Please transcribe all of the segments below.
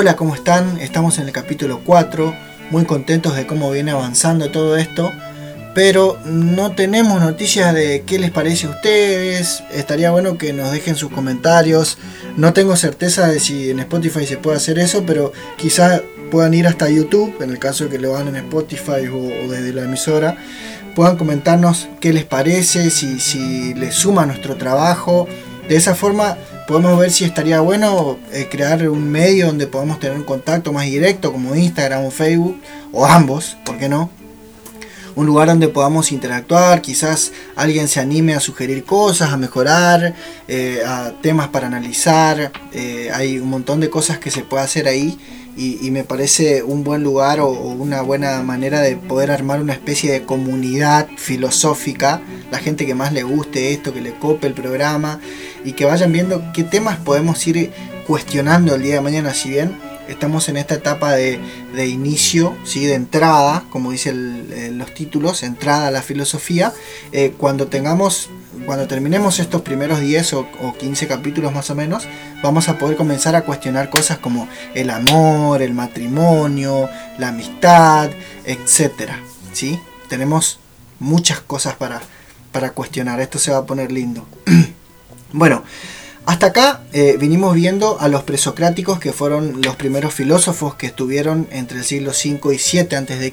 Hola, ¿cómo están? Estamos en el capítulo 4, muy contentos de cómo viene avanzando todo esto, pero no tenemos noticias de qué les parece a ustedes. Estaría bueno que nos dejen sus comentarios. No tengo certeza de si en Spotify se puede hacer eso, pero quizás puedan ir hasta YouTube, en el caso de que lo hagan en Spotify o, desde la emisora. Puedan comentarnos qué les parece, si, si les suma nuestro trabajo. De esa forma podemos ver si estaría bueno eh, crear un medio donde podamos tener un contacto más directo como Instagram o Facebook o ambos, ¿por qué no? Un lugar donde podamos interactuar, quizás alguien se anime a sugerir cosas, a mejorar, eh, a temas para analizar, eh, hay un montón de cosas que se puede hacer ahí y, me parece un buen lugar o, una buena manera de poder armar una especie de comunidad filosófica, la gente que más le guste esto, que le cope el programa y que vayan viendo qué temas podemos ir cuestionando el día de mañana, si bien estamos en esta etapa de, inicio, ¿sí? de entrada, como dicen los títulos, entrada a la filosofía, eh, cuando tengamos cuando terminemos estos primeros 10 o, 15 capítulos más o menos, vamos a poder comenzar a cuestionar cosas como el amor, el matrimonio, la amistad, etc. ¿sí? Tenemos muchas cosas para, para cuestionar. Esto se va a poner lindo. bueno, hasta acá eh, vinimos viendo a los presocráticos que fueron los primeros filósofos que estuvieron entre el siglo 5 y 7 a.C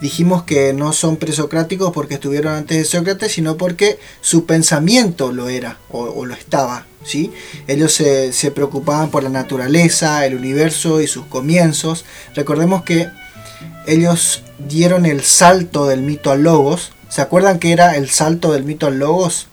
dijimos que no son presocráticos porque estuvieron antes de Sócrates, sino porque su pensamiento lo era o, lo estaba. ¿sí? Ellos se, se, preocupaban por la naturaleza, el universo y sus comienzos. Recordemos que ellos dieron el salto del mito al logos. ¿Se acuerdan que era el salto del mito al logos?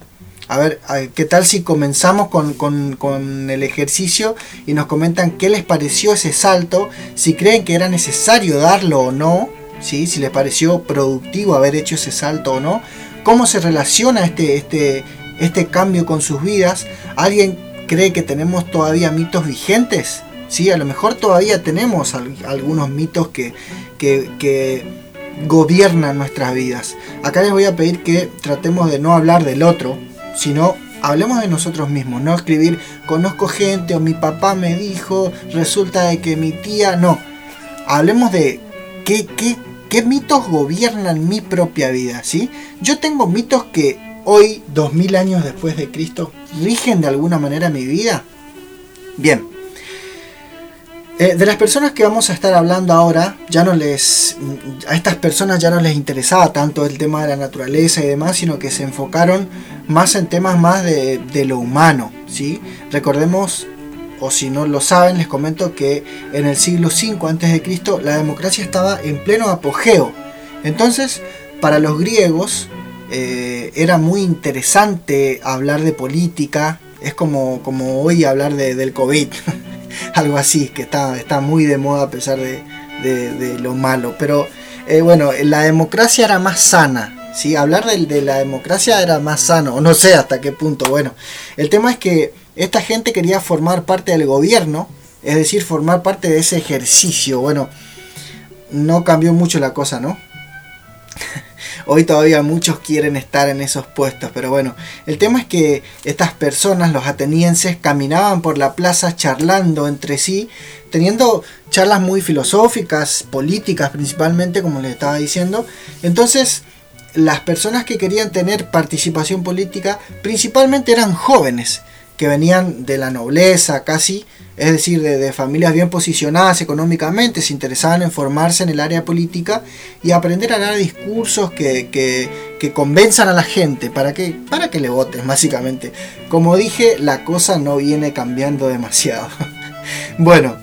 A ver, ¿qué tal si comenzamos con, con, con, el ejercicio y nos comentan qué les pareció ese salto, si creen que era necesario darlo o no, si les pareció productivo haber hecho ese salto o no, cómo se relaciona este, este, este cambio con sus vidas. ¿Alguien cree que tenemos todavía mitos vigentes? ¿Sí? A lo mejor todavía tenemos algunos mitos que, que, gobiernan nuestras vidas. Acá les voy a pedir que tratemos de no hablar del otro, sino hablemos de nosotros mismos, no escribir conozco gente o mi papá me dijo, resulta de que mi tía, no. Hablemos de qué, qué ¿Qué mitos gobiernan mi propia vida? ¿sí? Yo tengo mitos que hoy, 2000 años después de Cristo, rigen de alguna manera mi vida. Bien. Eh, de las personas que vamos a estar hablando ahora, ya no les. A estas personas ya no les interesaba tanto el tema de la naturaleza y demás, sino que se enfocaron más en temas más de, de lo humano. ¿sí? Recordemos o si no lo saben, les comento que en el siglo V a.C. la democracia estaba en pleno apogeo. Entonces, para los griegos eh, era muy interesante hablar de política, es como, como hoy hablar de, del COVID, algo así, que está, está muy de moda a pesar de, lo malo. Pero eh, bueno, la democracia era más sana, ¿sí? hablar de, de la democracia era más sano, o no sé hasta qué punto. Bueno, el tema es que esta gente quería formar parte del gobierno, es decir, formar parte de ese ejercicio. Bueno, no cambió mucho la cosa, ¿no? Hoy todavía muchos quieren estar en esos puestos, pero bueno, el tema es que estas personas, los atenienses, caminaban por la plaza charlando entre sí, teniendo charlas muy filosóficas, políticas principalmente, como les estaba diciendo. Entonces, las personas que querían tener participación política principalmente eran jóvenes que venían de la nobleza casi, es decir, de, familias bien posicionadas económicamente, se interesaban en formarse en el área política y aprender a dar discursos que, que, convenzan a la gente para que, para que le voten, básicamente. Como dije, la cosa no viene cambiando demasiado. bueno,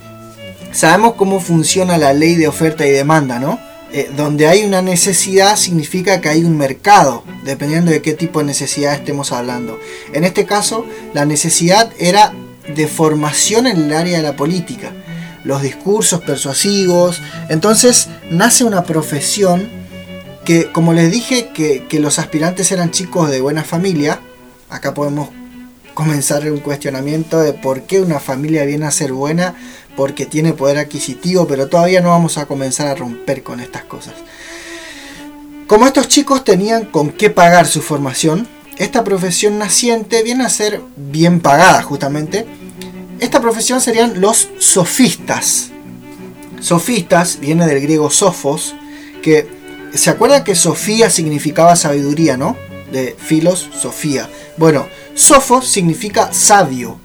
sabemos cómo funciona la ley de oferta y demanda, ¿no? Eh, donde hay una necesidad significa que hay un mercado, dependiendo de qué tipo de necesidad estemos hablando. En este caso, la necesidad era de formación en el área de la política, los discursos persuasivos. Entonces nace una profesión que, como les dije, que, que los aspirantes eran chicos de buena familia. Acá podemos comenzar un cuestionamiento de por qué una familia viene a ser buena porque tiene poder adquisitivo, pero todavía no vamos a comenzar a romper con estas cosas. Como estos chicos tenían con qué pagar su formación, esta profesión naciente viene a ser bien pagada justamente. esta profesión serían los sofistas. Sofistas viene del griego sofos, que se acuerdan que Sofía significaba sabiduría, ¿no? De filos, Sofía. Bueno, sofos significa sabio.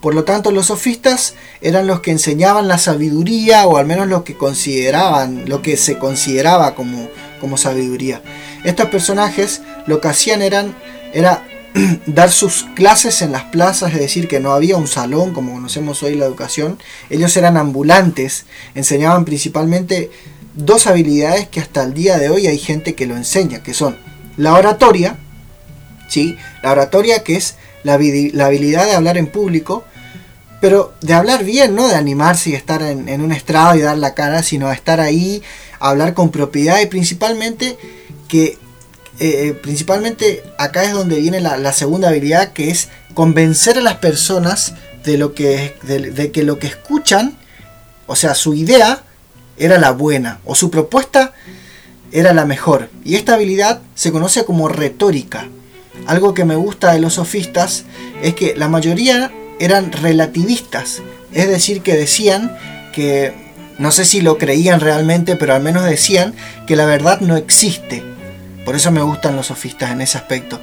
Por lo tanto, los sofistas eran los que enseñaban la sabiduría o al menos lo que consideraban, lo que se consideraba como, como sabiduría. Estos personajes lo que hacían eran, era dar sus clases en las plazas, es decir, que no había un salón como conocemos hoy la educación. Ellos eran ambulantes, enseñaban principalmente dos habilidades que hasta el día de hoy hay gente que lo enseña, que son la oratoria, ¿sí? la oratoria que es la, habilidad de hablar en público, pero de hablar bien, no de animarse y estar en, un estrado y dar la cara, sino estar ahí, hablar con propiedad y principalmente que eh, principalmente acá es donde viene la, segunda habilidad que es convencer a las personas de lo que de, que lo que escuchan o sea su idea era la buena o su propuesta era la mejor y esta habilidad se conoce como retórica algo que me gusta de los sofistas es que la mayoría eran relativistas es decir que decían que no sé si lo creían realmente pero al menos decían que la verdad no existe por eso me gustan los sofistas en ese aspecto.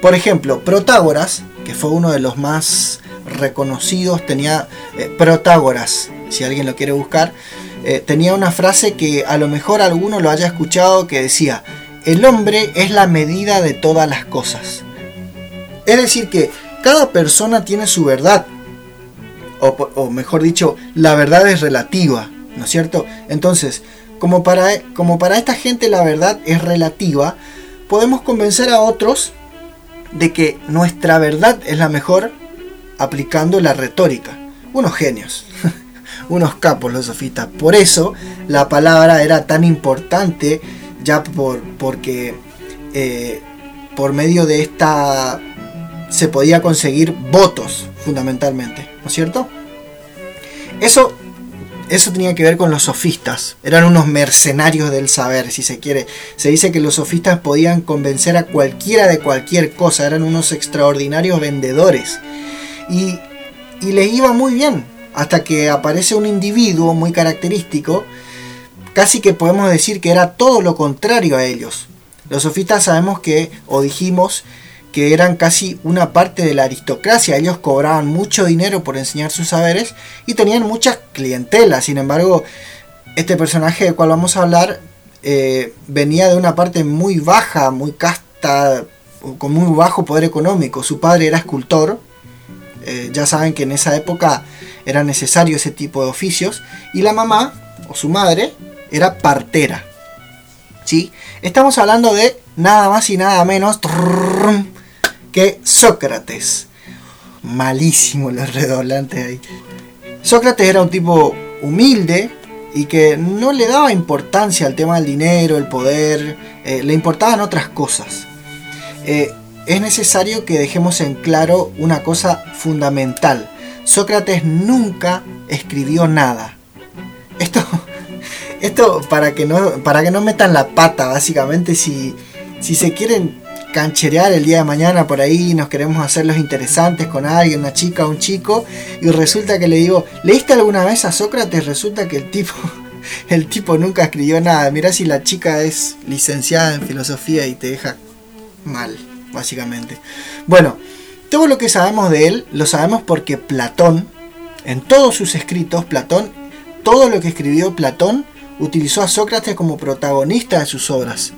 Por ejemplo, Protágoras, que fue uno de los más reconocidos, tenía eh, Protágoras, si alguien lo quiere buscar, eh, tenía una frase que a lo mejor alguno lo haya escuchado que decía, el hombre es la medida de todas las cosas. Es decir, que cada persona tiene su verdad, o, mejor dicho, la verdad es relativa, ¿no es cierto? Entonces, como para, como para esta gente la verdad es relativa, podemos convencer a otros de que nuestra verdad es la mejor aplicando la retórica. Unos genios, unos capos los sofistas. Por eso la palabra era tan importante ya por, porque eh, por medio de esta se podía conseguir votos fundamentalmente, ¿no es cierto? Eso eso tenía que ver con los sofistas. Eran unos mercenarios del saber, si se quiere. Se dice que los sofistas podían convencer a cualquiera de cualquier cosa. Eran unos extraordinarios vendedores. Y, y les iba muy bien. Hasta que aparece un individuo muy característico. Casi que podemos decir que era todo lo contrario a ellos. Los sofistas sabemos que, o dijimos, que eran casi una parte de la aristocracia. Ellos cobraban mucho dinero por enseñar sus saberes y tenían muchas clientelas. Sin embargo, este personaje del cual vamos a hablar eh, venía de una parte muy baja, muy casta, con muy bajo poder económico. Su padre era escultor. Eh, ya saben que en esa época era necesario ese tipo de oficios. Y la mamá, o su madre, era partera. ¿Sí? Estamos hablando de nada más y nada menos que Sócrates. Malísimo los redoblantes ahí. Sócrates era un tipo humilde y que no le daba importancia al tema del dinero, el poder, eh, le importaban otras cosas. Eh, es necesario que dejemos en claro una cosa fundamental. Sócrates nunca escribió nada. Esto, esto para, que no, para que no metan la pata, básicamente, si, si se quieren cancherear el día de mañana por ahí, nos queremos hacer los interesantes con alguien, una chica un chico, y resulta que le digo, ¿leíste alguna vez a Sócrates? Resulta que el tipo, el tipo nunca escribió nada. Mira si la chica es licenciada en filosofía y te deja mal, básicamente. Bueno, todo lo que sabemos de él lo sabemos porque Platón, en todos sus escritos, Platón, todo lo que escribió Platón, utilizó a Sócrates como protagonista de sus obras.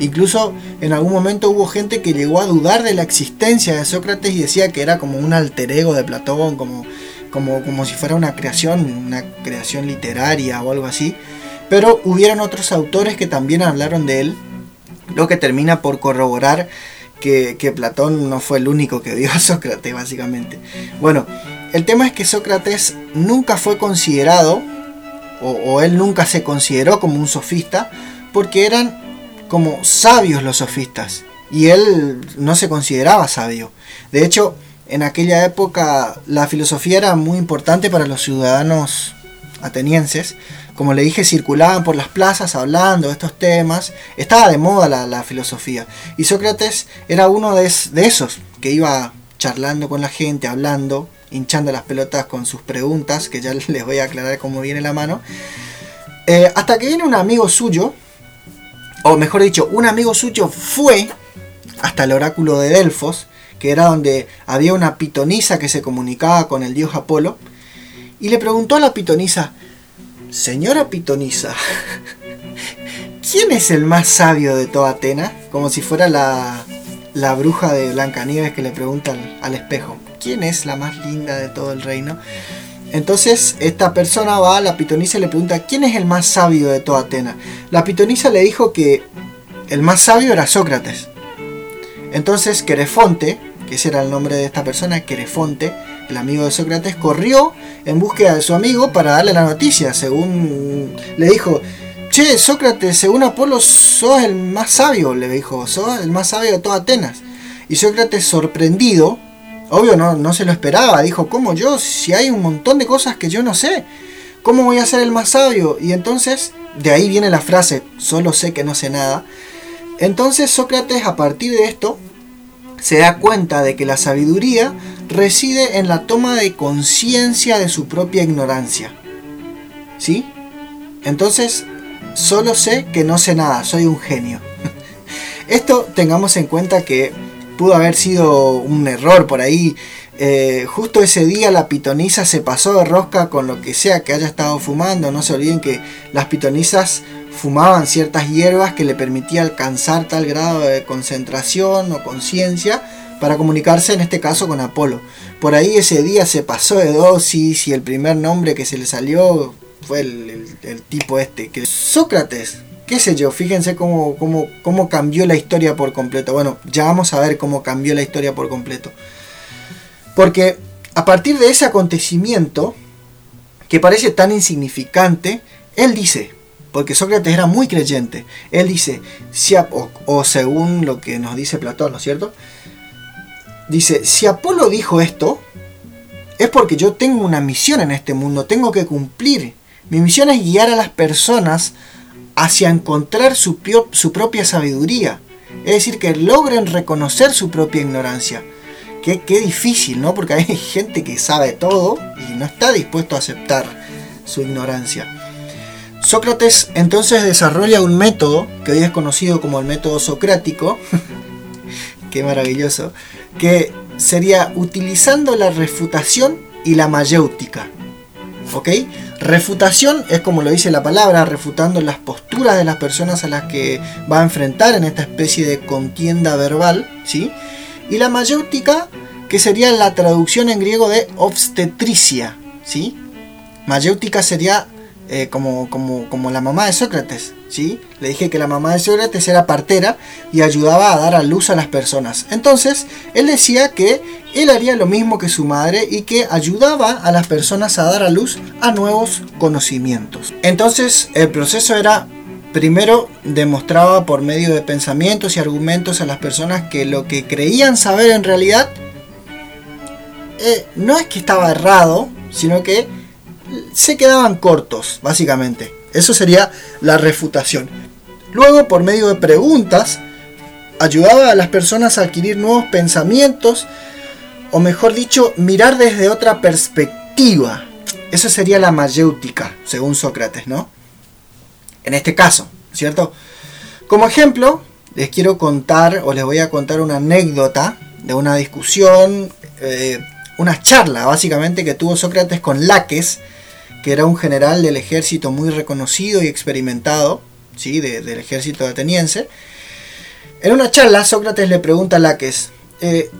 Incluso en algún momento hubo gente que llegó a dudar de la existencia de Sócrates y decía que era como un alter ego de Platón, como, como, como si fuera una creación, una creación literaria o algo así. Pero hubieron otros autores que también hablaron de él, lo que termina por corroborar que, Platón no fue el único que vio a Sócrates, básicamente. Bueno, el tema es que Sócrates nunca fue considerado, o él nunca se consideró como un sofista, porque eran como sabios los sofistas, y él no se consideraba sabio. De hecho, en aquella época la filosofía era muy importante para los ciudadanos atenienses. Como le dije, circulaban por las plazas hablando de estos temas. Estaba de moda la, filosofía. Y Sócrates era uno de, esos que iba charlando con la gente, hablando, hinchando las pelotas con sus preguntas, que ya les voy a aclarar cómo viene la mano. Eh, hasta que viene un amigo suyo, o mejor dicho, un amigo suyo fue hasta el oráculo de Delfos, que era donde había una pitonisa que se comunicaba con el dios Apolo, y le preguntó a la pitonisa, Señora pitonisa, ¿quién es el más sabio de toda Atena? Como si fuera la, la bruja de Blancanieves que le pregunta al, espejo, ¿quién es la más linda de todo el reino? Entonces esta persona va a la pitonisa y le pregunta, ¿quién es el más sabio de toda Atena? La pitonisa le dijo que el más sabio era Sócrates. Entonces Querefonte, que ese era el nombre de esta persona, Querefonte, el amigo de Sócrates, corrió en búsqueda de su amigo para darle la noticia. Según le dijo, che, Sócrates, según Apolo, sos el más sabio, le dijo, sos el más sabio de toda Atenas. Y Sócrates, sorprendido, obvio no, no se lo esperaba, dijo, ¿cómo yo? Si hay un montón de cosas que yo no sé, ¿cómo voy a ser el más sabio? Y entonces, de ahí viene la frase, solo sé que no sé nada. Entonces Sócrates, a partir de esto, se da cuenta de que la sabiduría reside en la toma de conciencia de su propia ignorancia. ¿Sí? Entonces, solo sé que no sé nada, soy un genio. Esto tengamos en cuenta que pudo haber sido un error por ahí. Eh, justo ese día la pitonisa se pasó de rosca con lo que sea que haya estado fumando. No se olviden que las pitonisas fumaban ciertas hierbas que le permitía alcanzar tal grado de concentración o conciencia para comunicarse en este caso con Apolo. Por ahí ese día se pasó de dosis y el primer nombre que se le salió fue el, tipo este, que Sócrates, qué sé yo, fíjense cómo, cómo, cómo cambió la historia por completo. Bueno, ya vamos a ver cómo cambió la historia por completo. Porque a partir de ese acontecimiento, que parece tan insignificante, él dice, porque Sócrates era muy creyente. Él dice, si o, según lo que nos dice Platón, ¿no es cierto? Dice, si Apolo dijo esto, es porque yo tengo una misión en este mundo, tengo que cumplir. Mi misión es guiar a las personas hacia encontrar su, propia sabiduría. Es decir, que logren reconocer su propia ignorancia. Qué, qué difícil, ¿no? Porque hay gente que sabe todo y no está dispuesto a aceptar su ignorancia. Sócrates entonces desarrolla un método que hoy es conocido como el método socrático, qué maravilloso, que sería utilizando la refutación y la mayéutica. ¿Ok? Refutación es como lo dice la palabra, refutando las posturas de las personas a las que va a enfrentar en esta especie de contienda verbal, ¿sí? Y la mayéutica, que sería la traducción en griego de obstetricia, ¿sí? Mayéutica sería eh, como, como, la mamá de Sócrates. ¿sí? Le dije que la mamá de Sócrates era partera y ayudaba a dar a luz a las personas. Entonces, él decía que él haría lo mismo que su madre y que ayudaba a las personas a dar a luz a nuevos conocimientos. Entonces, el proceso era Primero demostraba por medio de pensamientos y argumentos a las personas que lo que creían saber en realidad eh, no es que estaba errado, sino que se quedaban cortos, básicamente. Eso sería la refutación. Luego, por medio de preguntas, ayudaba a las personas a adquirir nuevos pensamientos, o mejor dicho, mirar desde otra perspectiva. Eso sería la mayéutica, según Sócrates, ¿no? En este caso, ¿cierto? Como ejemplo, les quiero contar, o les voy a contar una anécdota de una discusión, eh, una charla, básicamente, que tuvo Sócrates con Laques, que era un general del ejército muy reconocido y experimentado, ¿sí? del ejército ateniense. En una charla, Sócrates le pregunta a Laques, eh,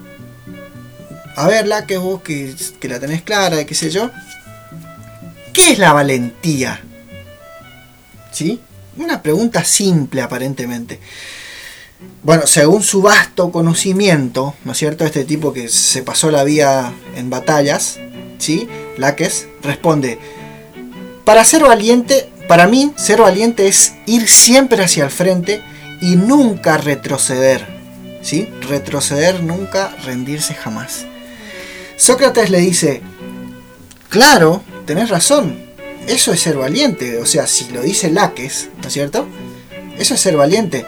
a ver, Laques, vos que, la tenés clara, qué sé yo, ¿qué es la valentía? ¿Sí? Una pregunta simple aparentemente. Bueno, según su vasto conocimiento, ¿no es cierto? Este tipo que se pasó la vida en batallas, ¿sí? Laques responde, para ser valiente, para mí, ser valiente es ir siempre hacia el frente y nunca retroceder. ¿Sí? Retroceder nunca, rendirse jamás. Sócrates le dice, claro, tenés razón, eso es ser valiente. O sea, si lo dice Laques, ¿no es cierto? Eso es ser valiente.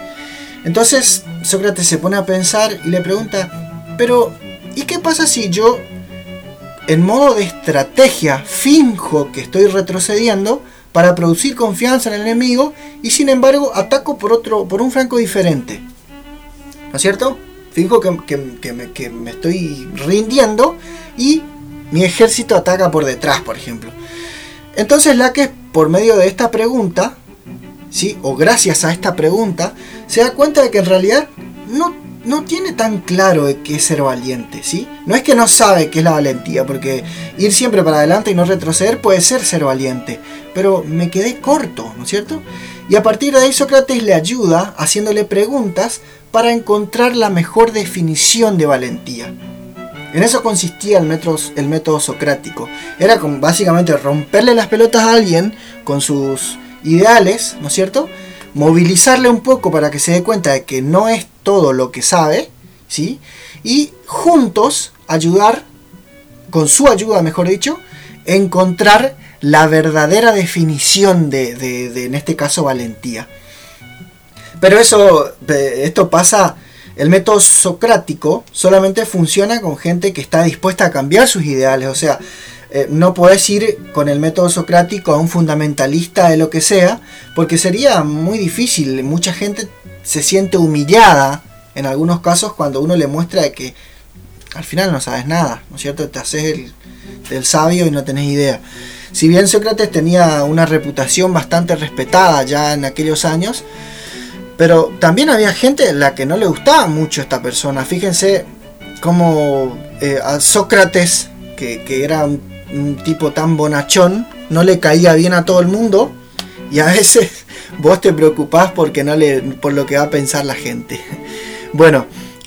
Entonces Sócrates se pone a pensar y le pregunta, pero ¿y qué pasa si yo en modo de estrategia finjo que estoy retrocediendo para producir confianza en el enemigo y sin embargo ataco por otro por un franco diferente. ¿No es cierto? Finjo que, me, que me estoy rindiendo y mi ejército ataca por detrás, por ejemplo. Entonces la que por medio de esta pregunta, ¿sí? o gracias a esta pregunta, se da cuenta de que en realidad no, no tiene tan claro de qué es ser valiente. ¿sí? No es que no sabe qué es la valentía, porque ir siempre para adelante y no retroceder puede ser ser valiente. Pero me quedé corto, ¿no es cierto? Y a partir de ahí Sócrates le ayuda haciéndole preguntas para encontrar la mejor definición de valentía. En eso consistía el método, el método socrático. Era básicamente romperle las pelotas a alguien con sus ideales, ¿no es cierto? Movilizarle un poco para que se dé cuenta de que no es todo lo que sabe, ¿sí? Y juntos ayudar, con su ayuda mejor dicho, encontrar la verdadera definición de, de en este caso, valentía. Pero eso, esto pasa el método socrático solamente funciona con gente que está dispuesta a cambiar sus ideales. O sea, eh, no puedes ir con el método socrático a un fundamentalista de lo que sea, porque sería muy difícil. Mucha gente se siente humillada en algunos casos cuando uno le muestra que al final no sabes nada, ¿no es cierto? Te haces el, sabio y no tenés idea. Si bien Sócrates tenía una reputación bastante respetada ya en aquellos años, pero también había gente a la que no le gustaba mucho esta persona. Fíjense cómo eh, a Sócrates, que, era un, tipo tan bonachón, no le caía bien a todo el mundo. Y a veces vos te preocupás porque no le, por lo que va a pensar la gente. Bueno,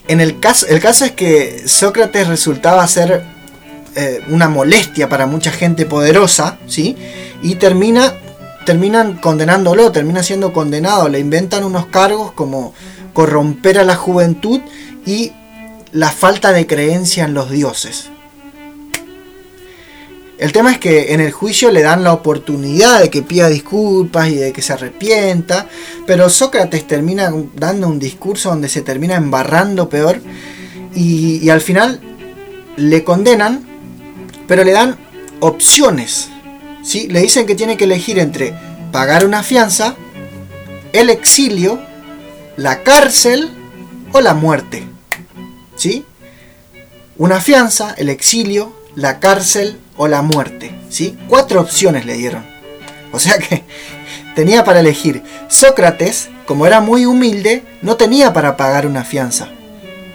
en el caso, el caso es que Sócrates resultaba ser eh, una molestia para mucha gente poderosa, ¿sí? Y termina terminan condenándolo, termina siendo condenado, le inventan unos cargos como corromper a la juventud y la falta de creencia en los dioses. El tema es que en el juicio le dan la oportunidad de que pida disculpas y de que se arrepienta, pero Sócrates termina dando un discurso donde se termina embarrando peor y, al final le condenan, pero le dan opciones ¿sí? Le dicen que tiene que elegir entre pagar una fianza, el exilio, la cárcel o la muerte. ¿Sí? Una fianza, el exilio, la cárcel o la muerte. ¿Sí? Cuatro opciones le dieron. O sea que tenía para elegir. Sócrates, como era muy humilde, no tenía para pagar una fianza.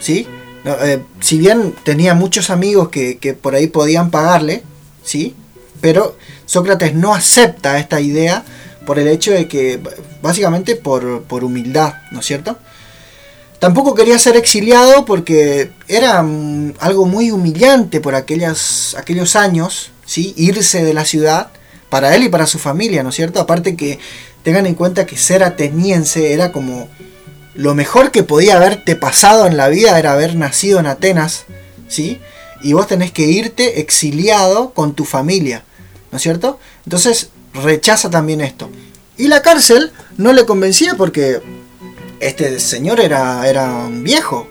¿Sí? Eh, si bien tenía muchos amigos que, que por ahí podían pagarle, ¿sí? Pero Sócrates no acepta esta idea por el hecho de que, básicamente por, humildad, ¿no es cierto? Tampoco quería ser exiliado porque era mm, algo muy humillante por aquellas, aquellos años, ¿sí? irse de la ciudad para él y para su familia, ¿no es cierto? Aparte que tengan en cuenta que ser ateniense era como lo mejor que podía haberte pasado en la vida era haber nacido en Atenas, ¿sí? Y vos tenés que irte exiliado con tu familia. ¿no es cierto? Entonces rechaza también esto. Y la cárcel no le convencía porque este señor era, era un viejo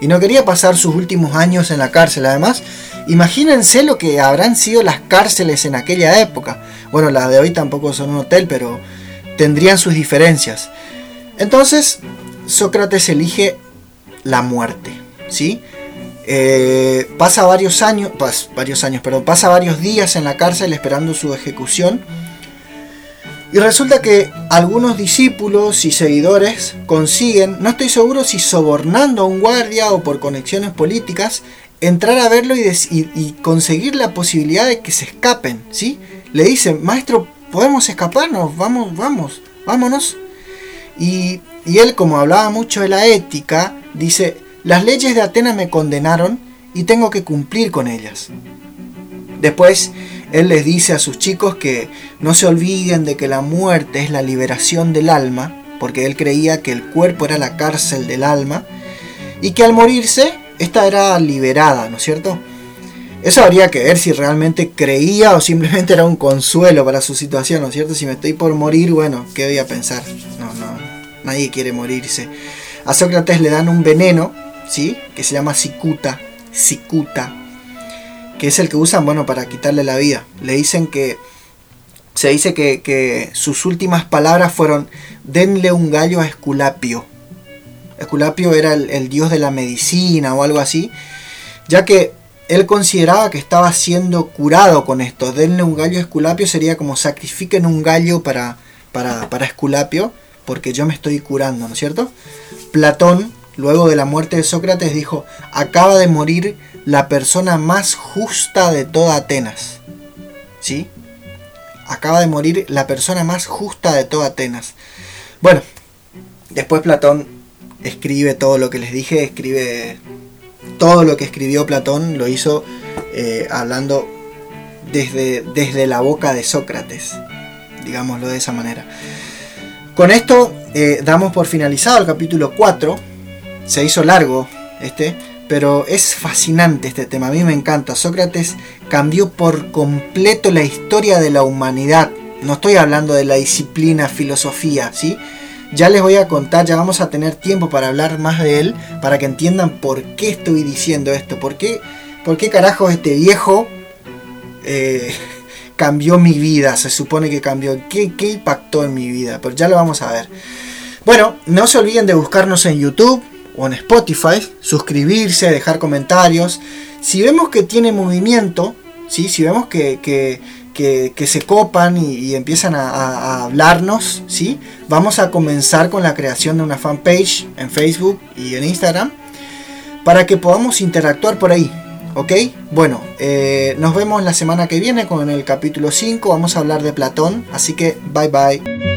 y no quería pasar sus últimos años en la cárcel. Además, imagínense lo que habrán sido las cárceles en aquella época. Bueno, las de hoy tampoco son un hotel, pero tendrían sus diferencias. Entonces, Sócrates elige la muerte, ¿sí? Eh, pasa varios años, varios años, perdón, pasa varios días en la cárcel esperando su ejecución. Y resulta que algunos discípulos y seguidores consiguen, no estoy seguro si sobornando a un guardia o por conexiones políticas, entrar a verlo y, conseguir la posibilidad de que se escapen, ¿sí? Le dicen, maestro, podemos escaparnos, vamos, vamos, vámonos. Y, y él, como hablaba mucho de la ética, dice, las leyes de Atenas me condenaron y tengo que cumplir con ellas. Después, él les dice a sus chicos que no se olviden de que la muerte es la liberación del alma, porque él creía que el cuerpo era la cárcel del alma, y que al morirse, esta era liberada, ¿no es cierto? Eso habría que ver si realmente creía o simplemente era un consuelo para su situación, ¿no es cierto? Si me estoy por morir, bueno, ¿qué voy a pensar? No, no, nadie quiere morirse. A Sócrates le dan un veneno ¿sí? que se llama cicuta, cicuta, que es el que usan, bueno, para quitarle la vida. Le dicen que, se dice que, sus últimas palabras fueron, denle un gallo a Esculapio. Esculapio era el, dios de la medicina o algo así, ya que él consideraba que estaba siendo curado con esto. Denle un gallo a Esculapio sería como sacrifiquen un gallo para, para, para Esculapio, porque yo me estoy curando, ¿no es cierto? Platón, luego de la muerte de Sócrates, dijo, acaba de morir la persona más justa de toda Atenas. ¿Sí? Acaba de morir la persona más justa de toda Atenas. Bueno, después Platón escribe todo lo que les dije, escribe todo lo que escribió Platón, lo hizo eh, hablando desde, desde la boca de Sócrates, digámoslo de esa manera. Con esto eh, damos por finalizado el capítulo 4. Se hizo largo este, pero es fascinante este tema, a mí me encanta. Sócrates cambió por completo la historia de la humanidad. No estoy hablando de la disciplina filosofía, ¿sí? Ya les voy a contar, ya vamos a tener tiempo para hablar más de él, para que entiendan por qué estoy diciendo esto, por qué, por qué carajo este viejo eh, cambió mi vida, se supone que cambió, ¿Qué, qué impactó en mi vida, pero ya lo vamos a ver. Bueno, no se olviden de buscarnos en YouTube, o en Spotify, suscribirse, dejar comentarios. Si vemos que tiene movimiento, ¿sí? si vemos que, que, se copan y, empiezan a, hablarnos, ¿sí? vamos a comenzar con la creación de una fanpage en Facebook y en Instagram para que podamos interactuar por ahí. ¿Ok? Bueno, eh, nos vemos la semana que viene con el capítulo 5. Vamos a hablar de Platón. Así que bye bye.